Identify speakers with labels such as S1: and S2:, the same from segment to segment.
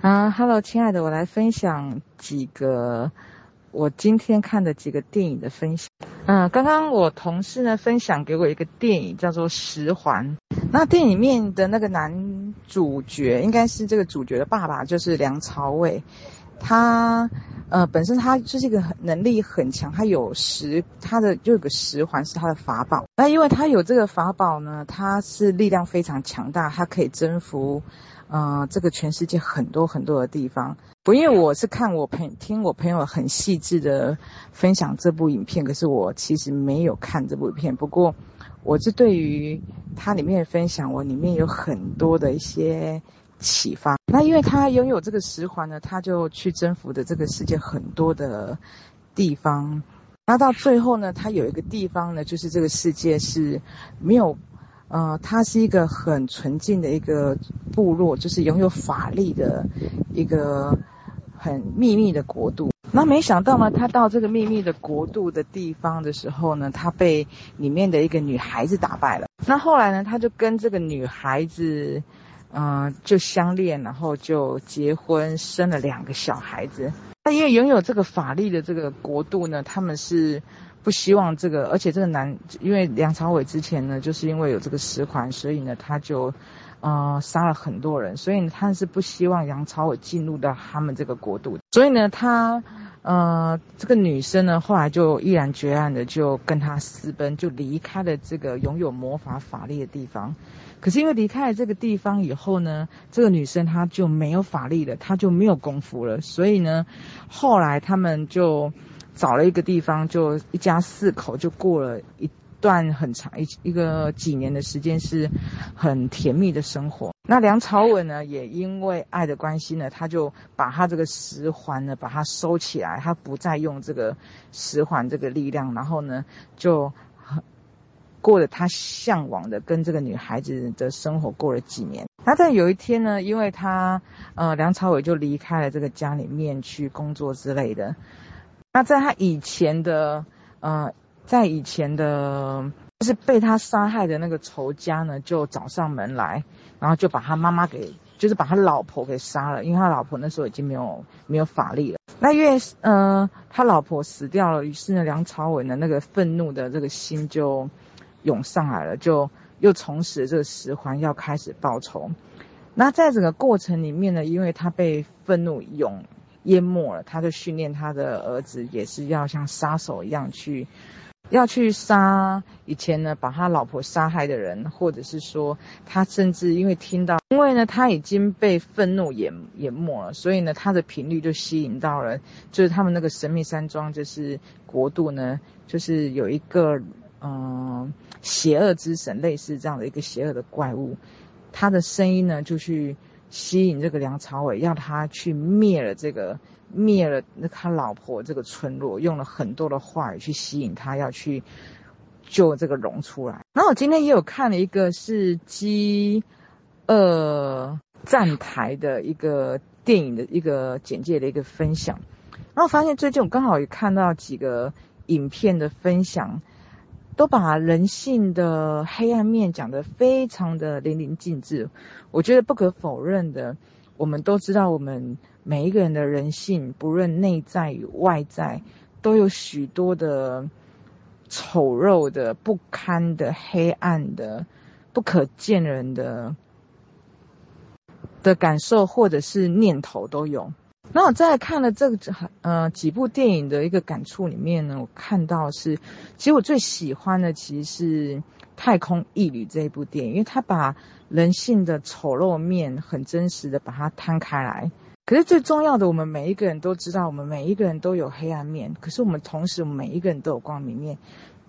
S1: 啊哈喽，亲爱的，我来分享几个我今天看的几个电影的分享。嗯，刚刚我同事呢分享给我一个电影，叫做《十环》。那电影里面的那个男主角，应该是这个主角的爸爸，就是梁朝伟。他呃，本身他就是一个能力很强，他有十，他的就有个十环是他的法宝。那因为他有这个法宝呢，他是力量非常强大，他可以征服。呃，这个全世界很多很多的地方，不，因为我是看我朋听我朋友很细致的分享这部影片，可是我其实没有看这部影片。不过，我是对于它里面的分享，我里面有很多的一些启发。那因为他拥有这个十环呢，他就去征服的这个世界很多的地方。那到最后呢，他有一个地方呢，就是这个世界是没有。呃，他是一个很纯净的一个部落，就是拥有法力的一个很秘密的国度。那没想到呢，他到这个秘密的国度的地方的时候呢，他被里面的一个女孩子打败了。那后来呢，他就跟这个女孩子，嗯、就相恋，然后就结婚，生了两个小孩子。那因为拥有这个法力的这个国度呢，他们是。不希望这个，而且这个男，因为梁朝伟之前呢，就是因为有这个十环，所以呢，他就，呃，杀了很多人，所以，他是不希望梁朝伟进入到他们这个国度，所以呢，他，呃，这个女生呢，后来就毅然决然的就跟他私奔，就离开了这个拥有魔法法力的地方。可是因为离开了这个地方以后呢，这个女生她就没有法力了，她就没有功夫了，所以呢，后来他们就。找了一个地方，就一家四口就过了一段很长一一个几年的时间，是很甜蜜的生活。那梁朝伟呢，也因为爱的关系呢，他就把他这个十环呢，把它收起来，他不再用这个十环这个力量，然后呢，就过了他向往的跟这个女孩子的生活，过了几年。那在有一天呢，因为他呃梁朝伟就离开了这个家里面去工作之类的。那在他以前的，呃，在以前的，就是被他杀害的那个仇家呢，就找上门来，然后就把他妈妈给，就是把他老婆给杀了，因为他老婆那时候已经没有没有法力了。那因为，呃，他老婆死掉了，于是呢，梁朝伟的那个愤怒的这个心就涌上来了，就又重拾这个十环，要开始报仇。那在整个过程里面呢，因为他被愤怒涌。淹没了，他就训练他的儿子，也是要像杀手一样去，要去杀以前呢把他老婆杀害的人，或者是说他甚至因为听到，因为呢他已经被愤怒淹淹没了，所以呢他的频率就吸引到了，就是他们那个神秘山庄就是国度呢，就是有一个嗯、邪恶之神，类似这样的一个邪恶的怪物，他的声音呢就去。吸引这个梁朝伟，要他去灭了这个，灭了那他老婆这个村落，用了很多的话语去吸引他，要去救这个龙出来。然后我今天也有看了一个是饥饿站台的一个电影的一个简介的一个分享，然后发现最近我刚好也看到几个影片的分享。都把人性的黑暗面讲得非常的淋漓尽致。我觉得不可否认的，我们都知道，我们每一个人的人性，不论内在与外在，都有许多的丑陋的、不堪的、黑暗的、不可见人的的感受，或者是念头都有。那我在看了这个呃几部电影的一个感触里面呢，我看到是，其实我最喜欢的其实是《太空一旅》这一部电影，因为它把人性的丑陋面很真实的把它摊开来。可是最重要的，我们每一个人都知道，我们每一个人都有黑暗面，可是我们同时，每一个人都有光明面。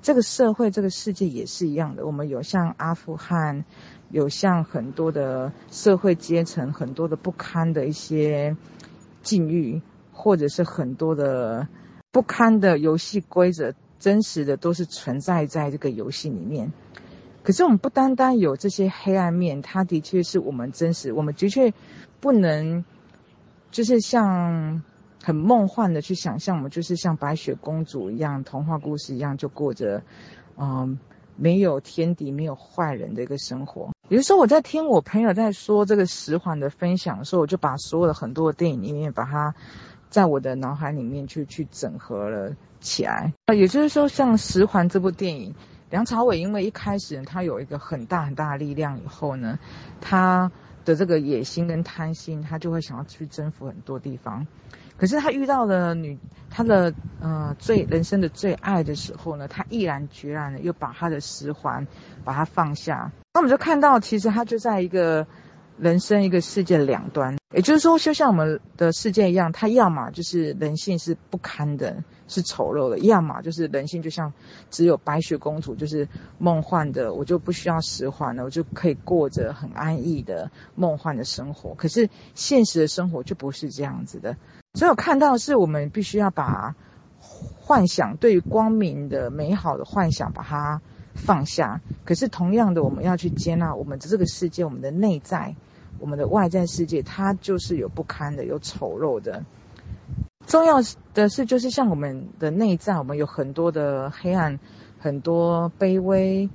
S1: 这个社会，这个世界也是一样的，我们有像阿富汗，有像很多的社会阶层，很多的不堪的一些。境遇，或者是很多的不堪的游戏规则，真实的都是存在在这个游戏里面。可是我们不单单有这些黑暗面，它的确是我们真实，我们的确不能，就是像很梦幻的去想象，我们就是像白雪公主一样，童话故事一样，就过着，嗯，没有天敌、没有坏人的一个生活。比如说我在听我朋友在说这个十环的分享的时候，我就把所有的很多的电影里面，把它在我的脑海里面去去整合了起来。啊，也就是说，像十环这部电影，梁朝伟因为一开始他有一个很大很大的力量以后呢，他的这个野心跟贪心，他就会想要去征服很多地方。可是他遇到了女，他的呃最人生的最爱的时候呢，他毅然决然的又把他的十环把它放下。那我们就看到，其实他就在一个人生一个世界两端，也就是说，就像我们的世界一样，它要么就是人性是不堪的，是丑陋的；要么就是人性就像只有白雪公主，就是梦幻的，我就不需要十环了，我就可以过着很安逸的梦幻的生活。可是现实的生活就不是这样子的。所以我看到是，我们必须要把幻想，对于光明的、美好的幻想，把它放下。可是同样的，我们要去接纳我们的这个世界，我们的内在，我们的外在世界，它就是有不堪的，有丑陋的。重要的是，就是像我们的内在，我们有很多的黑暗，很多卑微。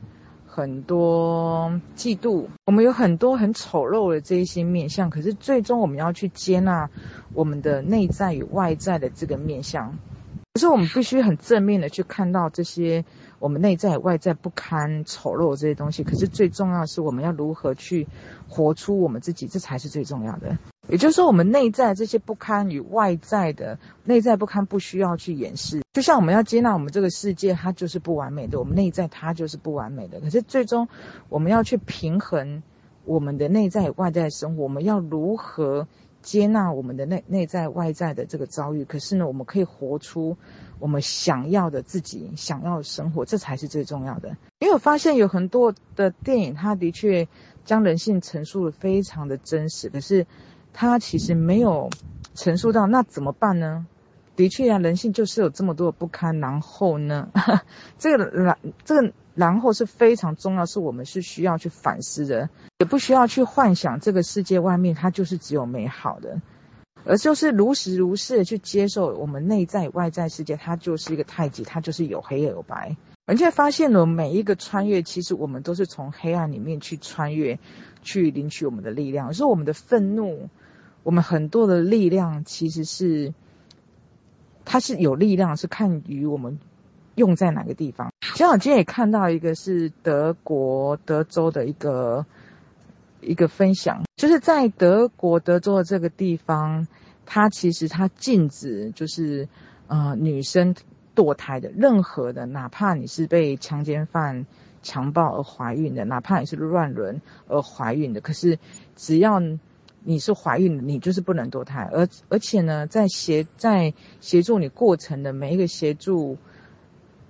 S1: 很多嫉妒，我们有很多很丑陋的这一些面相，可是最终我们要去接纳我们的内在与外在的这个面相。可是我们必须很正面的去看到这些我们内在外在不堪丑陋这些东西。可是最重要是，我们要如何去活出我们自己，这才是最重要的。也就是说，我们内在这些不堪与外在的内在不堪，不需要去掩饰。就像我们要接纳我们这个世界，它就是不完美的，我们内在它就是不完美的。可是最终，我们要去平衡我们的内在与外在的生活。我们要如何接纳我们的内内在外在的这个遭遇？可是呢，我们可以活出我们想要的自己想要的生活，这才是最重要的。因为我发现有很多的电影，它的确将人性陈述得非常的真实，可是。它其实没有陈述到，那怎么办呢？的确啊，人性就是有这么多的不堪。然后呢，这个然这个然后是非常重要，是我们是需要去反思的，也不需要去幻想这个世界外面它就是只有美好的，而就是如实如是的去接受我们内在外在世界，它就是一个太极，它就是有黑有白。而且发现了每一个穿越，其实我们都是从黑暗里面去穿越，去领取我们的力量，是我们的愤怒。我们很多的力量其实是，它是有力量，是看于我们用在哪个地方。像我今天也看到一个是德国德州的一个一个分享，就是在德国德州的这个地方，它其实它禁止就是呃女生堕胎的，任何的，哪怕你是被强奸犯强暴而怀孕的，哪怕你是乱伦而怀孕的，可是只要。你是怀孕，你就是不能堕胎，而而且呢，在协在协助你过程的每一个协助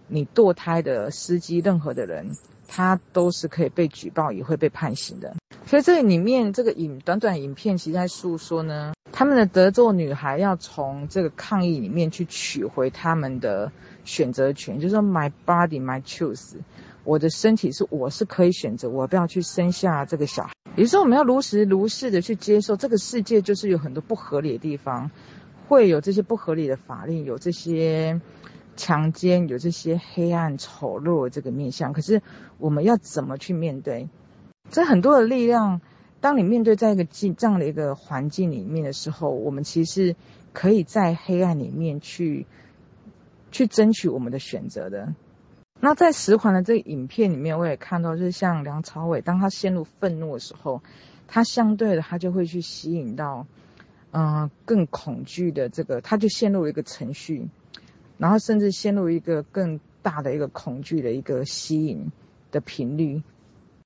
S1: 你堕胎的司机，任何的人，他都是可以被举报，也会被判刑的。所以这里面这个影短短影片，其实在诉说呢，他们的德州女孩要从这个抗议里面去取回他们的选择权，就是说 my body my choice，我的身体是我是可以选择，我不要去生下这个小孩。也就是，我们要如实如是的去接受这个世界，就是有很多不合理的地方，会有这些不合理的法令，有这些强奸，有这些黑暗丑陋的这个面向。可是，我们要怎么去面对？这很多的力量，当你面对在一个这样的一个环境里面的时候，我们其实可以在黑暗里面去去争取我们的选择的。那在十环的这个影片里面，我也看到，就是像梁朝伟，当他陷入愤怒的时候，他相对的他就会去吸引到，嗯、更恐惧的这个，他就陷入了一个程序，然后甚至陷入一个更大的一个恐惧的一个吸引的频率。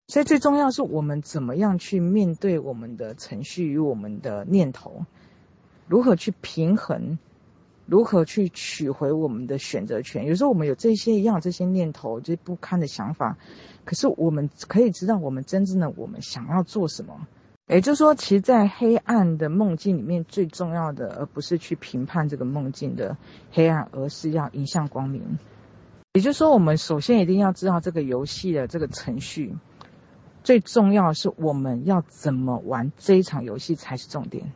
S1: 所以最重要是我们怎么样去面对我们的程序与我们的念头，如何去平衡。如何去取回我们的选择权？有时候我们有这些一样这些念头，这些不堪的想法，可是我们可以知道我们真正的我们想要做什么。也就是说，其实，在黑暗的梦境里面，最重要的，而不是去评判这个梦境的黑暗，而是要迎向光明。也就是说，我们首先一定要知道这个游戏的这个程序，最重要的是我们要怎么玩这一场游戏才是重点。